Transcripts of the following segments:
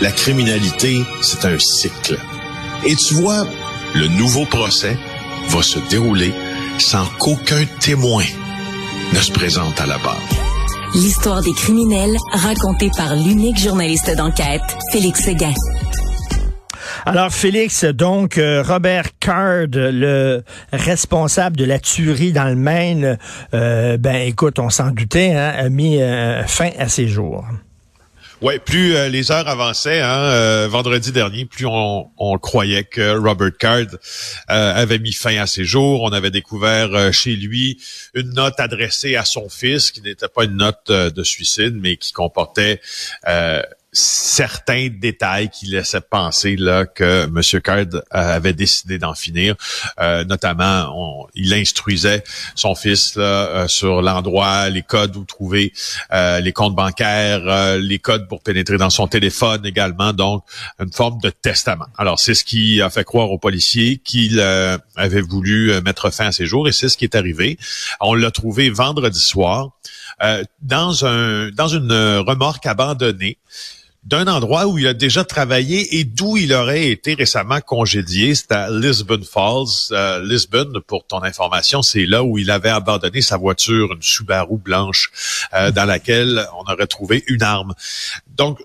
la criminalité, c'est un cycle. Et tu vois, le nouveau procès va se dérouler sans qu'aucun témoin ne se présente à la barre. L'histoire des criminels racontée par l'unique journaliste d'enquête, Félix Séguin. Alors Félix, donc euh, Robert Card, le responsable de la tuerie dans le Maine, euh, ben écoute, on s'en doutait, hein, a mis euh, fin à ses jours. Ouais, plus les heures avançaient, hein, vendredi dernier, plus on, on, croyait que Robert Card avait mis fin à ses jours. On avait découvert chez lui une note adressée à son fils, qui n'était pas une note de suicide, mais qui comportait certains détails qui laissaient penser là que M. Card euh, avait décidé d'en finir. Euh, notamment, il instruisait son fils là, euh, sur l'endroit, les codes où trouver les comptes bancaires, les codes pour pénétrer dans son téléphone également. Donc, une forme de testament. Alors, c'est ce qui a fait croire aux policiers qu'il avait voulu mettre fin à ses jours et c'est ce qui est arrivé. On l'a trouvé vendredi soir dans un dans une remorque abandonnée d'un endroit où il a déjà travaillé et d'où il aurait été récemment congédié. C'est à Lisbon Falls. Euh, Lisbon, pour ton information, c'est là où il avait abandonné sa voiture, une Subaru blanche, euh, dans laquelle on aurait trouvé une arme. Donc,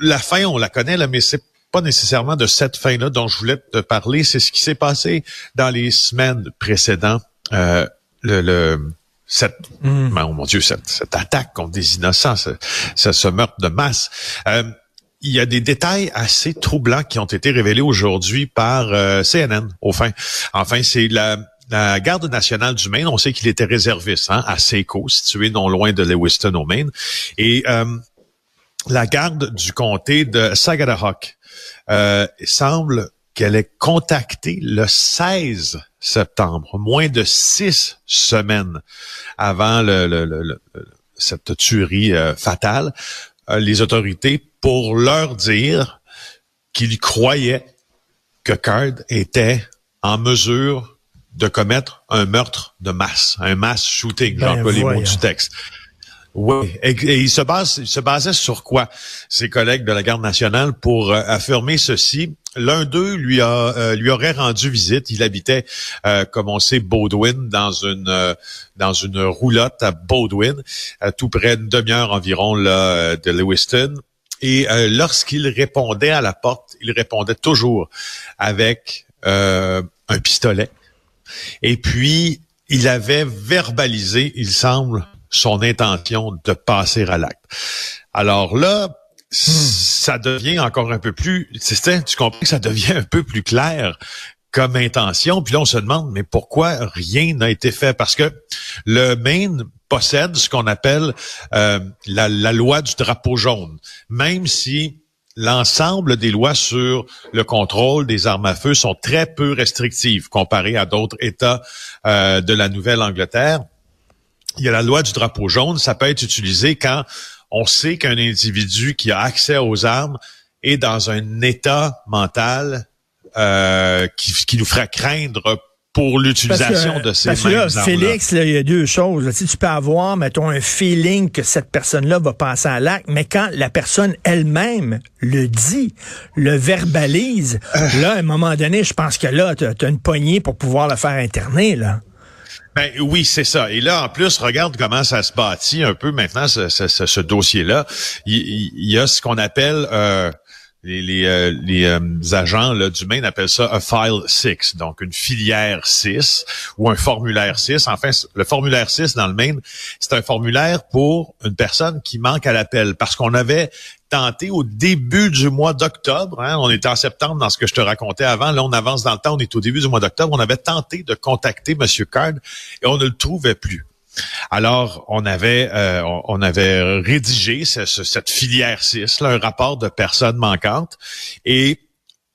la fin, on la connaît, là, mais c'est pas nécessairement de cette fin-là dont je voulais te parler. C'est ce qui s'est passé dans les semaines précédentes. Euh, le, le cette, mm. oh mon Dieu, cette, cette, attaque contre des innocents, ce, ce, meurtre de masse. Euh, il y a des détails assez troublants qui ont été révélés aujourd'hui par euh, CNN, au fin. Enfin, c'est la, la garde nationale du Maine. On sait qu'il était réserviste hein, à Seco, situé non loin de Lewiston au Maine. Et euh, la garde du comté de Sagadahoc euh, semble qu'elle ait contacté le 16 septembre, moins de six semaines avant le, cette tuerie euh, fatale, euh, les autorités pour leur dire qu'ils croyaient que Card était en mesure de commettre un meurtre de masse, un mass shooting, ben, j'emploie les mots du texte. Oui, et, il se base, il se basait sur quoi ses collègues de la garde nationale pour euh, affirmer ceci L'un d'eux lui a euh, lui aurait rendu visite. Il habitait, euh, comme on sait, Baudouin dans une euh, dans une roulotte à Baudouin, tout près d'une demi-heure environ là, de Lewiston. Et lorsqu'il répondait à la porte, il répondait toujours avec un pistolet. Et puis il avait verbalisé, il semble, son intention de passer à l'acte. Alors là, ça devient encore un peu plus, tu comprends que ça devient un peu plus clair comme intention. Puis là, on se demande, mais pourquoi rien n'a été fait? Parce que le Maine possède ce qu'on appelle euh, la, la loi du drapeau jaune. Même si l'ensemble des lois sur le contrôle des armes à feu sont très peu restrictives comparées à d'autres États euh, de la Nouvelle-Angleterre. Il y a la loi du drapeau jaune, ça peut être utilisé quand on sait qu'un individu qui a accès aux armes est dans un état mental euh, qui, qui nous ferait craindre pour l'utilisation de ces mêmes Félix, il y a deux choses. Si tu peux avoir, mettons, un feeling que cette personne-là va passer à l'acte, mais quand la personne elle-même le dit, le verbalise, euh. là, à un moment donné, je pense que là, tu as, une poignée pour pouvoir le faire interner, là. Ben oui, c'est ça. Et là, en plus, regarde comment ça se bâtit un peu maintenant, ce, dossier-là. Il, y a ce qu'on appelle euh, les, euh, euh, agents là, du Maine appellent ça un file 6, donc une filière 6 ou un formulaire 6. Enfin, le formulaire 6 dans le Maine, c'est un formulaire pour une personne qui manque à l'appel parce qu'on avait tenté au début du mois d'octobre, hein, on était en septembre dans ce que je te racontais avant, là on avance dans le temps, on est au début du mois d'octobre, on avait tenté de contacter M. Card et on ne le trouvait plus. Alors, on avait, euh, on avait rédigé cette filière 6, un rapport de personnes manquantes, et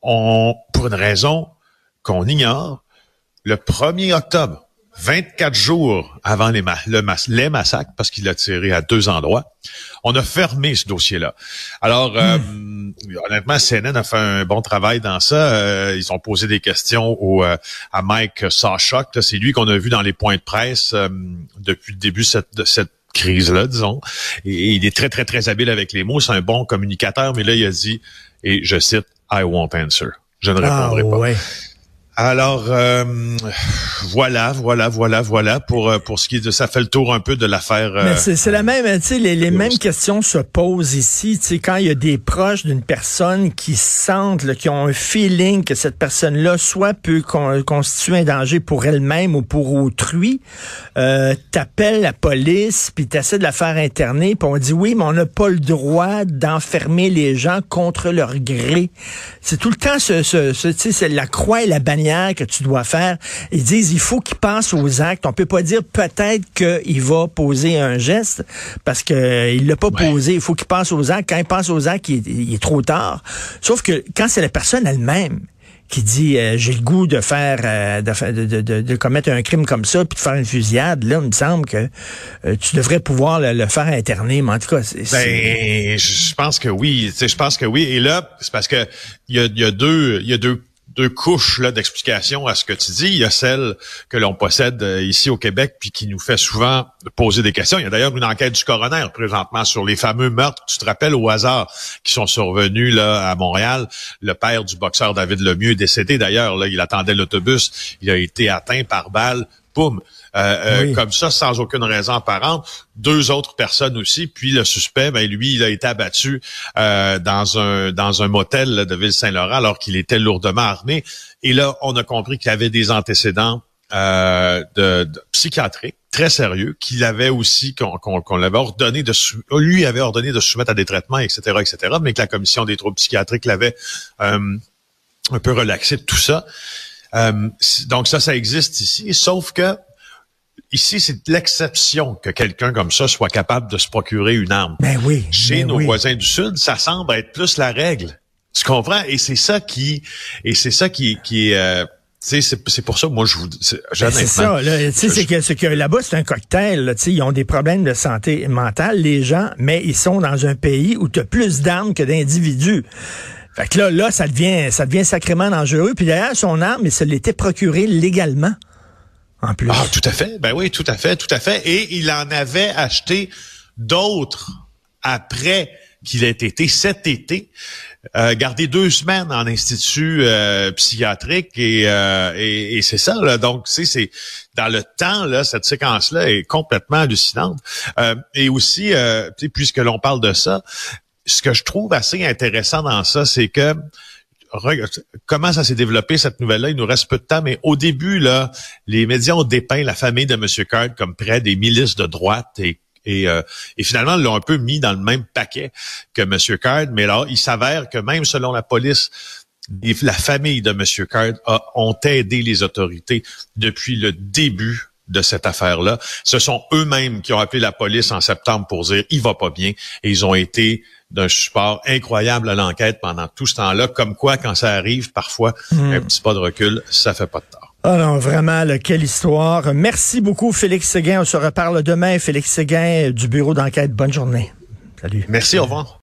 on, pour une raison qu'on ignore, le 1er octobre, 24 jours avant les, le les massacres, parce qu'il a tiré à deux endroits, on a fermé ce dossier-là. Alors, euh, hmm. Honnêtement, CNN a fait un bon travail dans ça. Euh, ils ont posé des questions au, euh, à Mike Sawchuk. C'est lui qu'on a vu dans les points de presse depuis le début de cette, crise-là, disons. Et, il est très, très, très habile avec les mots. C'est un bon communicateur, mais là, il a dit, et je cite, I won't answer. Je ne ah, répondrai pas. Ouais. Alors euh, voilà, voilà, voilà, voilà pour euh, pour ce qui est de ça fait le tour un peu de l'affaire. Mais c'est la même, tu sais, les, les mêmes questions se posent ici. Tu sais, quand il y a des proches d'une personne qui sentent, là, qui ont un feeling que cette personne-là soit peut constituer un danger pour elle-même ou pour autrui, euh, t'appelles la police puis t'essaies de la faire interner, puis on dit oui, mais on n'a pas le droit d'enfermer les gens contre leur gré. C'est tout le temps ce, ce, ce tu sais, la croix et la bannière que tu dois faire. Ils disent il faut qu'il pense aux actes. On peut pas dire peut-être qu'il va poser un geste parce qu'il euh, l'a pas posé. Il faut qu'il pense aux actes. Quand il pense aux actes, il, est trop tard. Sauf que quand c'est la personne elle-même qui dit euh, j'ai le goût de faire euh, de, de, de, commettre un crime comme ça puis de faire une fusillade là il me semble que tu devrais pouvoir le, faire interner mais en tout cas c'est, ben, je pense que oui je pense que oui et là c'est parce que il y a, y a deux il y a deux deux couches là d'explication à ce que tu dis. Il y a celle que l'on possède euh, ici au Québec, puis qui nous fait souvent poser des questions. Il y a d'ailleurs une enquête du coroner présentement sur les fameux meurtres, tu te rappelles au hasard, qui sont survenus là à Montréal. Le père du boxeur David Lemieux décédé d'ailleurs. Il attendait l'autobus, il a été atteint par balle. Boum, euh, euh, comme ça, sans aucune raison apparente. Deux autres personnes aussi. Puis le suspect, ben lui, il a été abattu euh, dans un dans un motel de Ville-Saint-Laurent alors qu'il était lourdement armé. Et là, on a compris qu'il avait des antécédents de, de, psychiatriques très sérieux, qu'il avait aussi qu'on l'avait ordonné de lui avait ordonné de soumettre à des traitements, etc., etc., mais que la commission des troubles psychiatriques l'avait un peu relaxé de tout ça. Donc ça, ça existe ici, sauf que Ici, c'est l'exception que quelqu'un comme ça soit capable de se procurer une arme. Ben oui. Chez ben nos voisins du Sud, ça semble être plus la règle. Tu comprends? Et c'est ça qui, et c'est ça qui, qui euh, c'est, c'est pour ça que moi, je vous ben C'est ça. Là, c'est que, c'est que là-bas, c'est un cocktail. Là, ils ont des problèmes de santé mentale, les gens, mais ils sont dans un pays où tu as plus d'armes que d'individus. Fait que là, là, ça devient, ça devient sacrément dangereux. Puis d'ailleurs, son arme, il se l'était procuré légalement. Ah, tout à fait. Ben oui, tout à fait, tout à fait. Et il en avait acheté d'autres après qu'il ait été cet été. Euh, gardé deux semaines en institut euh, psychiatrique et, euh, et, c'est ça là. donc c'est c'est dans le temps là cette séquence là est complètement hallucinante euh, et aussi puisque l'on parle de ça ce que je trouve assez intéressant dans ça c'est que comment ça s'est développé cette nouvelle-là? Il nous reste peu de temps, mais au début, là, les médias ont dépeint la famille de M. Card comme près des milices de droite et et, euh, et finalement, l'ont un peu mis dans le même paquet que M. Card. Mais là, il s'avère que même selon la police, la famille de M. Card a, ont aidé les autorités depuis le début de cette affaire-là. Ce sont eux-mêmes qui ont appelé la police en septembre pour dire il va pas bien et ils ont été d'un support incroyable à l'enquête pendant tout ce temps-là, comme quoi quand ça arrive parfois hmm. un petit pas de recul, ça fait pas de tort. Ah non, vraiment, quelle histoire. Merci beaucoup, Félix Séguin. On se reparle demain. Félix Séguin du bureau d'enquête. Bonne journée. Salut. Merci, au revoir.